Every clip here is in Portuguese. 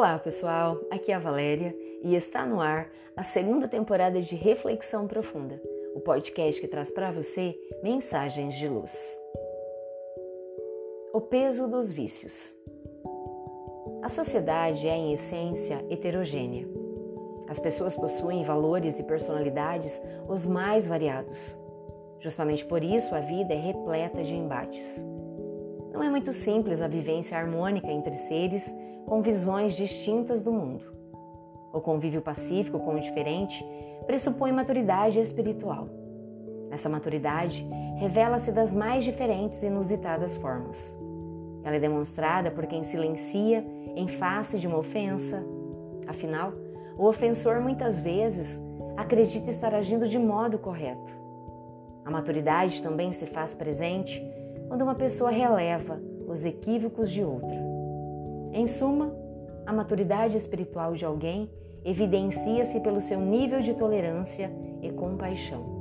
Olá, pessoal. Aqui é a Valéria e está no ar a segunda temporada de Reflexão Profunda, o podcast que traz para você mensagens de luz. O peso dos vícios. A sociedade é, em essência, heterogênea. As pessoas possuem valores e personalidades os mais variados. Justamente por isso, a vida é repleta de embates. Não é muito simples a vivência harmônica entre seres com visões distintas do mundo. O convívio pacífico com o diferente pressupõe maturidade espiritual. Essa maturidade revela-se das mais diferentes e inusitadas formas. Ela é demonstrada por quem silencia em face de uma ofensa. Afinal, o ofensor muitas vezes acredita estar agindo de modo correto. A maturidade também se faz presente quando uma pessoa releva os equívocos de outra. Em suma, a maturidade espiritual de alguém evidencia-se pelo seu nível de tolerância e compaixão.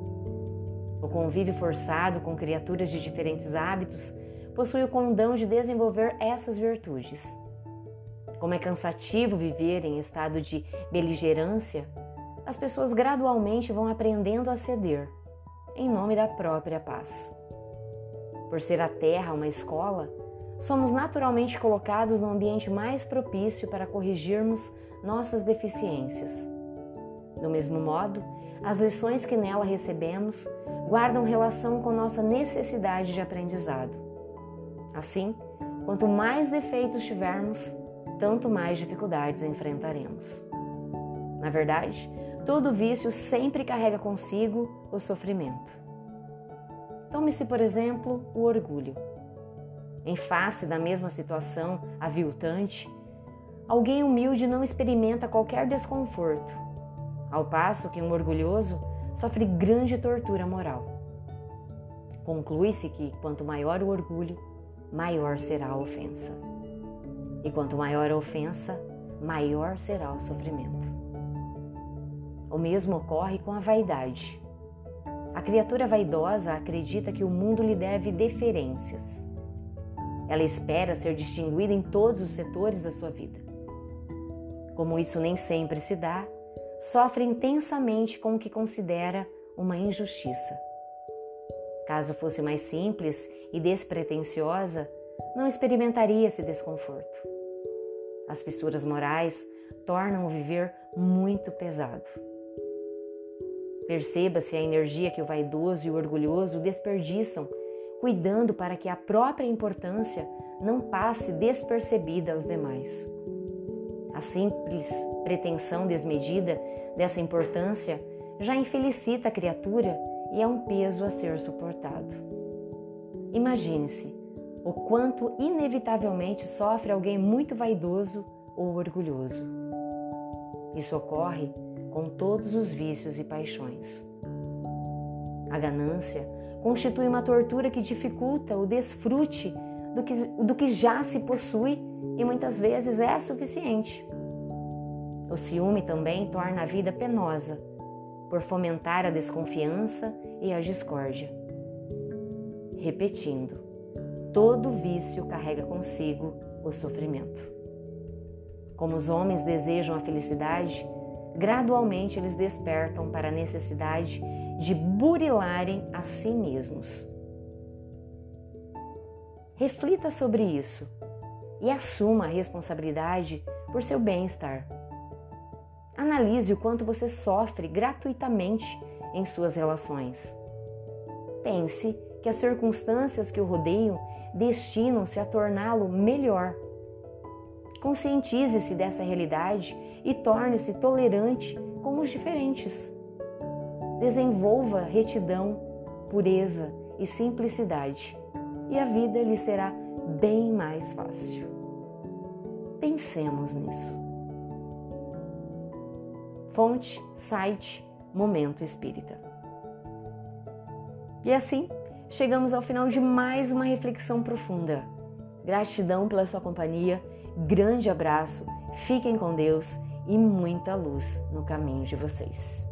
O convívio forçado com criaturas de diferentes hábitos possui o condão de desenvolver essas virtudes. Como é cansativo viver em estado de beligerância, as pessoas gradualmente vão aprendendo a ceder, em nome da própria paz. Por ser a Terra uma escola, somos naturalmente colocados no ambiente mais propício para corrigirmos nossas deficiências. Do mesmo modo, as lições que nela recebemos guardam relação com nossa necessidade de aprendizado. Assim, quanto mais defeitos tivermos, tanto mais dificuldades enfrentaremos. Na verdade, todo vício sempre carrega consigo o sofrimento. Tome-se, por exemplo, o orgulho. Em face da mesma situação aviltante, alguém humilde não experimenta qualquer desconforto, ao passo que um orgulhoso sofre grande tortura moral. Conclui-se que quanto maior o orgulho, maior será a ofensa. E quanto maior a ofensa, maior será o sofrimento. O mesmo ocorre com a vaidade. A criatura vaidosa acredita que o mundo lhe deve deferências ela espera ser distinguida em todos os setores da sua vida. Como isso nem sempre se dá, sofre intensamente com o que considera uma injustiça. Caso fosse mais simples e despretensiosa, não experimentaria esse desconforto. As fissuras morais tornam o viver muito pesado. Perceba-se a energia que o vaidoso e o orgulhoso desperdiçam cuidando para que a própria importância não passe despercebida aos demais. A simples pretensão desmedida dessa importância já infelicita a criatura e é um peso a ser suportado. Imagine-se o quanto inevitavelmente sofre alguém muito vaidoso ou orgulhoso. Isso ocorre com todos os vícios e paixões. A ganância constitui uma tortura que dificulta o desfrute do que, do que já se possui e muitas vezes é suficiente. O ciúme também torna a vida penosa, por fomentar a desconfiança e a discórdia. Repetindo, todo vício carrega consigo o sofrimento. Como os homens desejam a felicidade, gradualmente eles despertam para a necessidade de burilarem a si mesmos. Reflita sobre isso e assuma a responsabilidade por seu bem-estar. Analise o quanto você sofre gratuitamente em suas relações. Pense que as circunstâncias que o rodeiam destinam-se a torná-lo melhor. Conscientize-se dessa realidade e torne-se tolerante com os diferentes. Desenvolva retidão, pureza e simplicidade, e a vida lhe será bem mais fácil. Pensemos nisso. Fonte, site, Momento Espírita. E assim, chegamos ao final de mais uma reflexão profunda. Gratidão pela sua companhia, grande abraço, fiquem com Deus e muita luz no caminho de vocês.